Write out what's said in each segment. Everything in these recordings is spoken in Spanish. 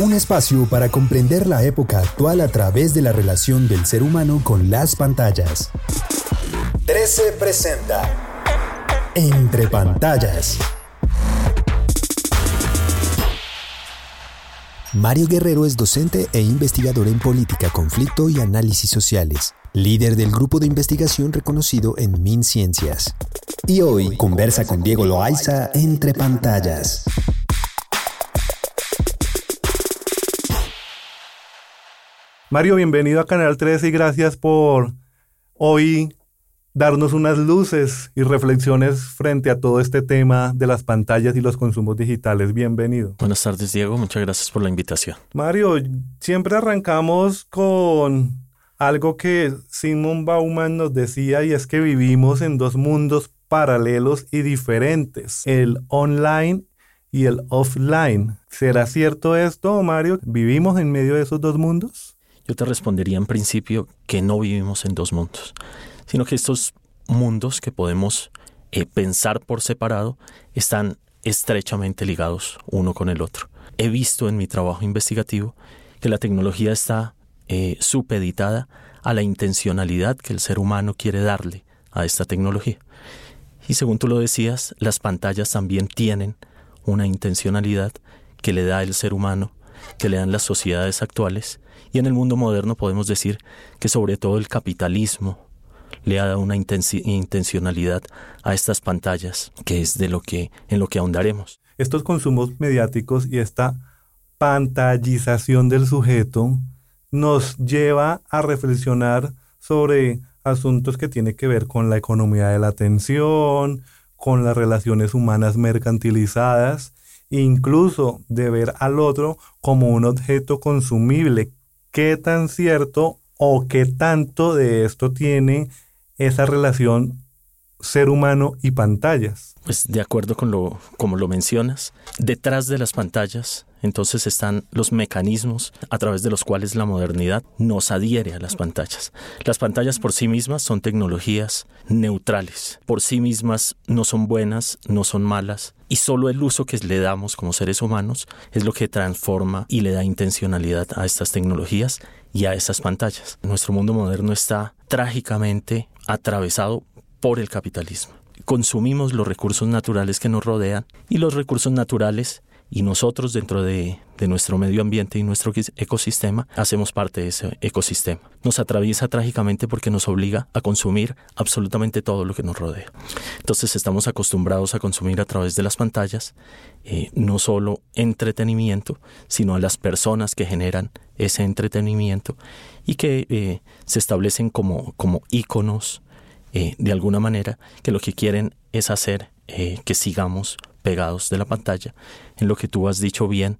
Un espacio para comprender la época actual a través de la relación del ser humano con las pantallas. 13 presenta Entre pantallas. Mario Guerrero es docente e investigador en política, conflicto y análisis sociales, líder del grupo de investigación reconocido en MinCiencias. Y hoy conversa con Diego Loaiza entre pantallas. Mario, bienvenido a Canal 13 y gracias por hoy darnos unas luces y reflexiones frente a todo este tema de las pantallas y los consumos digitales. Bienvenido. Buenas tardes, Diego. Muchas gracias por la invitación. Mario, siempre arrancamos con algo que Simon Bauman nos decía y es que vivimos en dos mundos paralelos y diferentes, el online y el offline. ¿Será cierto esto, Mario? ¿Vivimos en medio de esos dos mundos? Yo te respondería en principio que no vivimos en dos mundos, sino que estos mundos que podemos eh, pensar por separado están estrechamente ligados uno con el otro. He visto en mi trabajo investigativo que la tecnología está eh, supeditada a la intencionalidad que el ser humano quiere darle a esta tecnología. Y según tú lo decías, las pantallas también tienen una intencionalidad que le da el ser humano, que le dan las sociedades actuales y en el mundo moderno podemos decir que sobre todo el capitalismo le ha dado una intencionalidad a estas pantallas, que es de lo que en lo que ahondaremos. Estos consumos mediáticos y esta pantallización del sujeto nos lleva a reflexionar sobre asuntos que tienen que ver con la economía de la atención, con las relaciones humanas mercantilizadas, incluso de ver al otro como un objeto consumible qué tan cierto o qué tanto de esto tiene esa relación ser humano y pantallas. Pues de acuerdo con lo como lo mencionas, detrás de las pantallas entonces están los mecanismos a través de los cuales la modernidad nos adhiere a las pantallas. Las pantallas por sí mismas son tecnologías neutrales. Por sí mismas no son buenas, no son malas. Y solo el uso que le damos como seres humanos es lo que transforma y le da intencionalidad a estas tecnologías y a esas pantallas. Nuestro mundo moderno está trágicamente atravesado por el capitalismo. Consumimos los recursos naturales que nos rodean y los recursos naturales y nosotros dentro de, nuestro medio ambiente y nuestro ecosistema hacemos parte de ese ecosistema. Nos atraviesa trágicamente porque nos obliga a consumir absolutamente todo lo que nos rodea. Entonces estamos acostumbrados a consumir a través de las pantallas eh, no solo entretenimiento, sino a las personas que generan ese entretenimiento y que eh, se establecen como, como íconos eh, de alguna manera que lo que quieren es hacer que sigamos pegados de la pantalla, en lo que tú has dicho bien,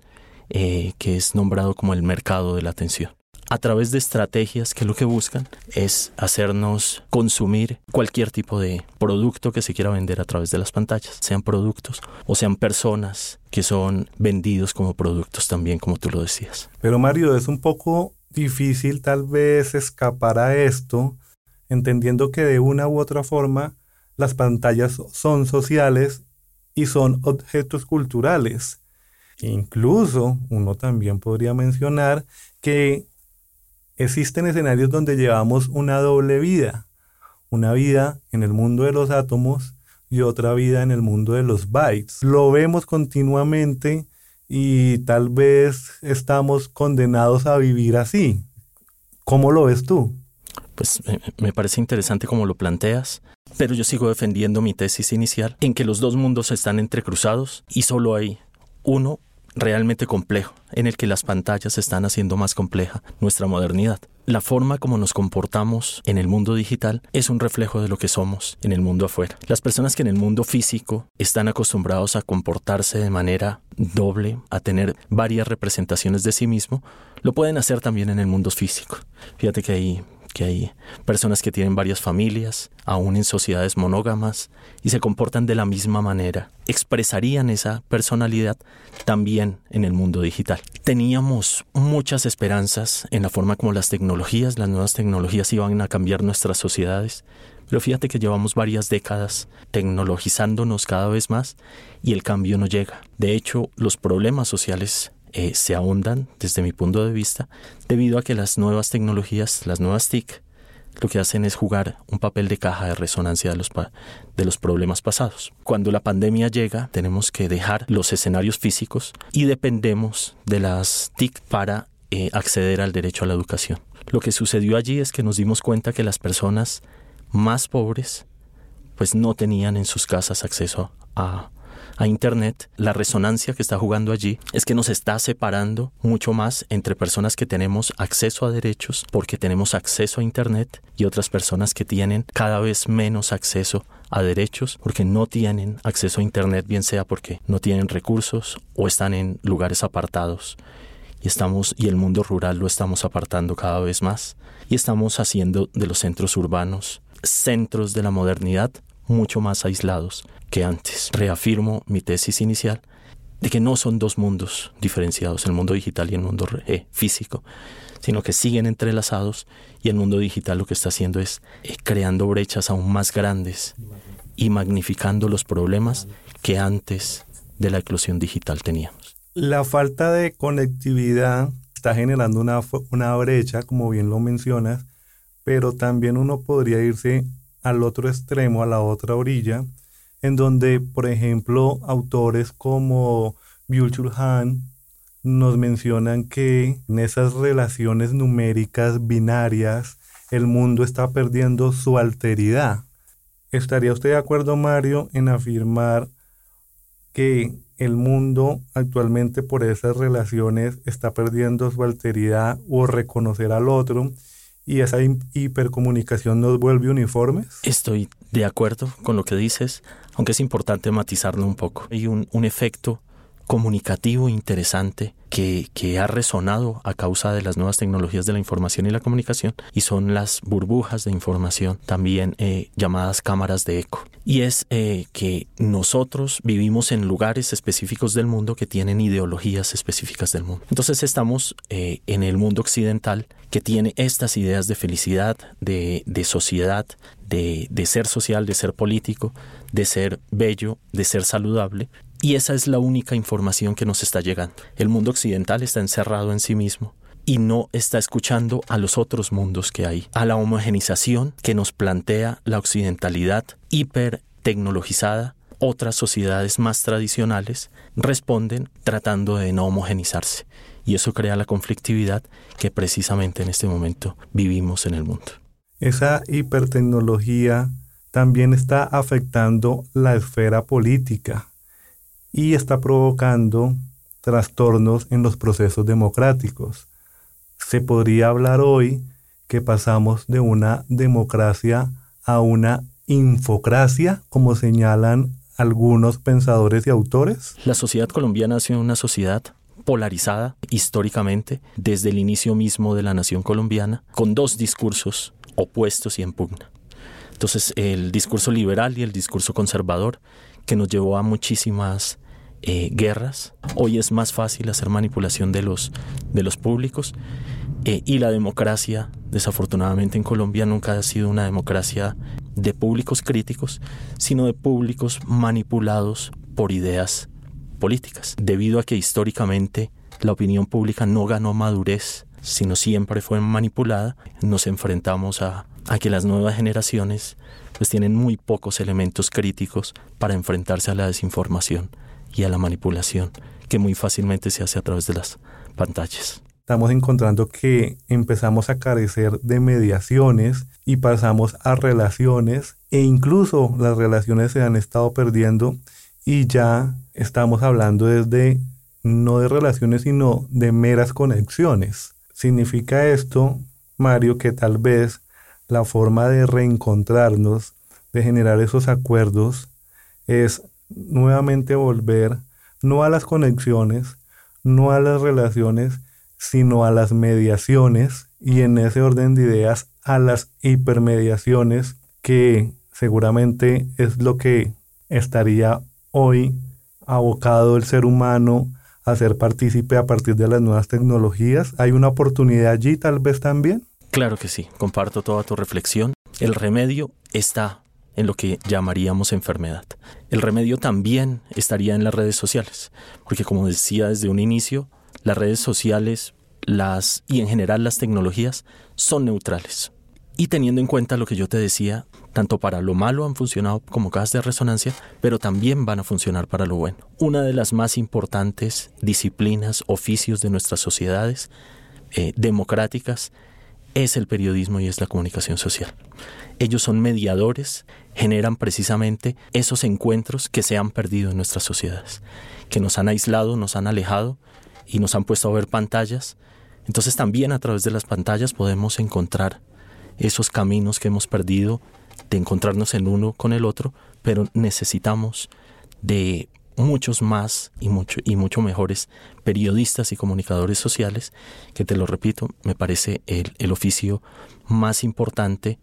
eh, que es nombrado como el mercado de la atención. A través de estrategias que lo que buscan es hacernos consumir cualquier tipo de producto que se quiera vender a través de las pantallas, sean productos o sean personas que son vendidos como productos también, como tú lo decías. Pero Mario, es un poco difícil tal vez escapar a esto, entendiendo que de una u otra forma las pantallas son sociales y son objetos culturales. Incluso uno también podría mencionar que existen escenarios donde llevamos una doble vida, una vida en el mundo de los átomos y otra vida en el mundo de los bytes. Lo vemos continuamente y tal vez estamos condenados a vivir así. ¿Cómo lo ves tú? Pues me parece interesante como lo planteas. Pero yo sigo defendiendo mi tesis inicial en que los dos mundos están entrecruzados y solo hay uno realmente complejo, en el que las pantallas están haciendo más compleja nuestra modernidad. La forma como nos comportamos en el mundo digital es un reflejo de lo que somos en el mundo afuera. Las personas que en el mundo físico están acostumbrados a comportarse de manera doble, a tener varias representaciones de sí mismo, lo pueden hacer también en el mundo físico. Fíjate que hay que hay personas que tienen varias familias, aún en sociedades monógamas, y se comportan de la misma manera. Expresarían esa personalidad también en el mundo digital. Teníamos muchas esperanzas en la forma como las tecnologías, las nuevas tecnologías iban a cambiar nuestras sociedades, pero fíjate que llevamos varias décadas tecnologizándonos cada vez más y el cambio no llega. De hecho, los problemas sociales eh, se ahondan desde mi punto de vista debido a que las nuevas tecnologías, las nuevas TIC, lo que hacen es jugar un papel de caja de resonancia de los, de los problemas pasados. Cuando la pandemia llega, tenemos que dejar los escenarios físicos y dependemos de las TIC para eh, acceder al derecho a la educación. Lo que sucedió allí es que nos dimos cuenta que las personas más pobres pues no tenían en sus casas acceso a, a Internet, la resonancia que está jugando allí es que nos está separando mucho más entre personas que tenemos acceso a derechos porque tenemos acceso a Internet y otras personas que tienen cada vez menos acceso a derechos porque no tienen acceso a Internet, bien sea porque no tienen recursos o están en lugares apartados. Y estamos y el mundo rural lo estamos apartando cada vez más y estamos haciendo de los centros urbanos centros de la modernidad mucho más aislados que antes. Reafirmo mi tesis inicial de que no son dos mundos diferenciados, el mundo digital y el mundo eh, físico, sino que siguen entrelazados y el mundo digital lo que está haciendo es eh, creando brechas aún más grandes y magnificando los problemas que antes de la eclosión digital teníamos. La falta de conectividad está generando una, una brecha, como bien lo mencionas, pero también uno podría irse al otro extremo, a la otra orilla, en donde, por ejemplo, autores como Byul Han nos mencionan que en esas relaciones numéricas binarias el mundo está perdiendo su alteridad. ¿Estaría usted de acuerdo, Mario, en afirmar que el mundo actualmente por esas relaciones está perdiendo su alteridad o reconocer al otro y esa hipercomunicación nos vuelve uniformes? Estoy de acuerdo con lo que dices, aunque es importante matizarlo un poco. Hay un, efecto comunicativo interesante que, que, ha resonado a causa de las nuevas tecnologías de la información y la comunicación y son las burbujas de información, también eh, llamadas cámaras de eco. Y es eh, que nosotros vivimos en lugares específicos del mundo que tienen ideologías específicas del mundo. Entonces estamos eh, en el mundo occidental que tiene estas ideas de felicidad, de, de sociedad, de, de ser social, de ser político, de ser bello, de ser saludable, y esa es la única información que nos está llegando. El mundo occidental está encerrado en sí mismo y no está escuchando a los otros mundos que hay, a la homogenización que nos plantea la occidentalidad hipertecnologizada. Otras sociedades más tradicionales responden tratando de no homogenizarse y eso crea la conflictividad que precisamente en este momento vivimos en el mundo. Esa hipertecnología también está afectando la esfera política y está provocando trastornos en los procesos democráticos. Se podría hablar hoy que pasamos de una democracia a una infocracia, como señalan algunos pensadores y autores. La sociedad colombiana ha sido una sociedad polarizada históricamente desde el inicio mismo de la nación colombiana, con dos discursos opuestos y en pugna. Entonces, el discurso liberal y el discurso conservador, que nos llevó a muchísimas eh, guerras. Hoy es más fácil hacer manipulación de los, de los públicos. Eh, y la democracia, desafortunadamente en Colombia, nunca ha sido una democracia de públicos críticos, sino de públicos manipulados por ideas políticas. Debido a que históricamente la opinión pública no ganó madurez, sino siempre fue manipulada, nos enfrentamos a, que las nuevas generaciones pues tienen muy pocos elementos críticos para enfrentarse a la desinformación y a la manipulación que muy fácilmente se hace a través de las pantallas. Estamos encontrando que empezamos a carecer de mediaciones y pasamos a relaciones e incluso las relaciones se han estado perdiendo y ya estamos hablando desde no de relaciones sino de meras conexiones. Significa esto, Mario, que tal vez la forma de reencontrarnos, de generar esos acuerdos, es nuevamente volver no a las conexiones, no a las relaciones, sino a las mediaciones y en ese orden de ideas a las hipermediaciones que seguramente es lo que estaría hoy abocado el ser humano a ser partícipe a partir de las nuevas tecnologías. ¿Hay una oportunidad allí tal vez también? Claro que sí, comparto toda tu reflexión. El remedio está en lo que llamaríamos enfermedad. El remedio también estaría en las redes sociales, porque como decía desde un inicio, las redes sociales las y en general las tecnologías son neutrales. Y teniendo en cuenta lo que yo te decía, tanto para lo malo han funcionado como cajas de resonancia, pero también van a funcionar para lo bueno. Una de las más importantes disciplinas, oficios de nuestras sociedades eh, democráticas es el periodismo y es la comunicación social. Ellos son mediadores, generan precisamente esos encuentros que se han perdido en nuestras sociedades, que nos han aislado, nos han alejado y nos han puesto a ver pantallas. Entonces también a través de las pantallas podemos encontrar esos caminos que hemos perdido de encontrarnos el uno con el otro, pero necesitamos de muchos más y mucho, y mucho mejores periodistas y comunicadores sociales, que te lo repito, me parece el, el oficio más importante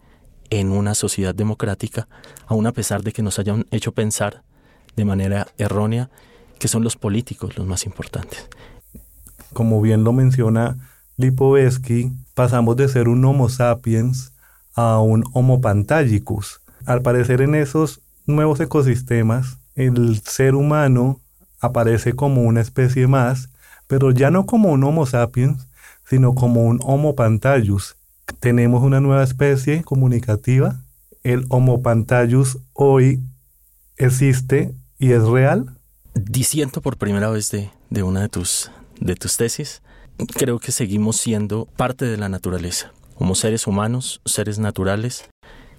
en una sociedad democrática, aun a pesar de que nos hayan hecho pensar de manera errónea que son los políticos los más importantes. Como bien lo menciona Lipovetsky, pasamos de ser un Homo sapiens a un Homo pantagicus. Al parecer en esos nuevos ecosistemas, el ser humano aparece como una especie más, pero ya no como un Homo sapiens, sino como un Homo pantallus. Tenemos una nueva especie comunicativa. El Homo pantallus hoy existe y es real. Diciendo por primera vez de una de tus, de tus tesis, creo que seguimos siendo parte de la naturaleza, como seres humanos, seres naturales,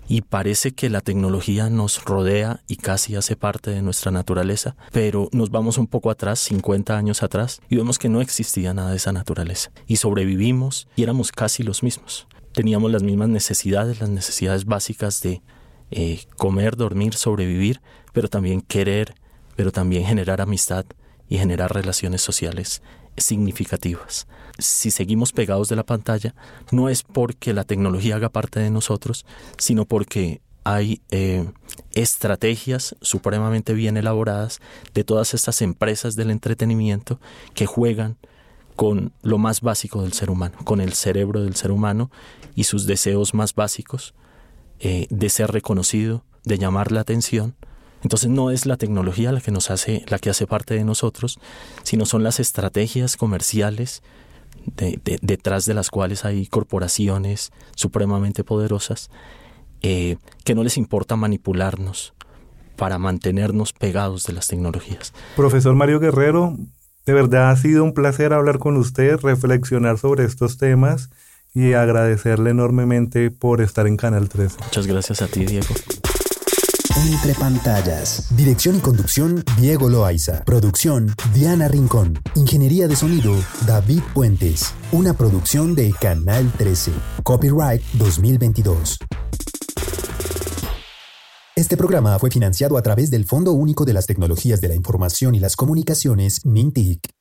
y parece que la tecnología nos rodea y casi hace parte de nuestra naturaleza, pero nos vamos un poco atrás, 50 años atrás, y vemos que no existía nada de esa naturaleza, y sobrevivimos y éramos casi los mismos. Teníamos las mismas necesidades, las necesidades básicas de eh, comer, dormir, sobrevivir, pero también querer, pero también generar amistad y generar relaciones sociales significativas. Si seguimos pegados de la pantalla, no es porque la tecnología haga parte de nosotros, sino porque hay eh, estrategias supremamente bien elaboradas de todas estas empresas del entretenimiento que juegan con lo más básico del ser humano, con el cerebro del ser humano y sus deseos más básicos eh, de ser reconocido, de llamar la atención entonces no es la tecnología la que nos hace, la que hace parte de nosotros, sino son las estrategias comerciales detrás de las cuales hay corporaciones supremamente poderosas eh, que no les importa manipularnos para mantenernos pegados de las tecnologías. Profesor Mario Guerrero, de verdad ha sido un placer hablar con usted, reflexionar sobre estos temas y agradecerle enormemente por estar en Canal 13. Muchas gracias a ti, Diego. Entre pantallas. Dirección y conducción, Diego Loaiza. Producción, Diana Rincón. Ingeniería de sonido, David Puentes. Una producción de Canal 13. Copyright 2022. Este programa fue financiado a través del Fondo Único de las Tecnologías de la Información y las Comunicaciones, MINTIC.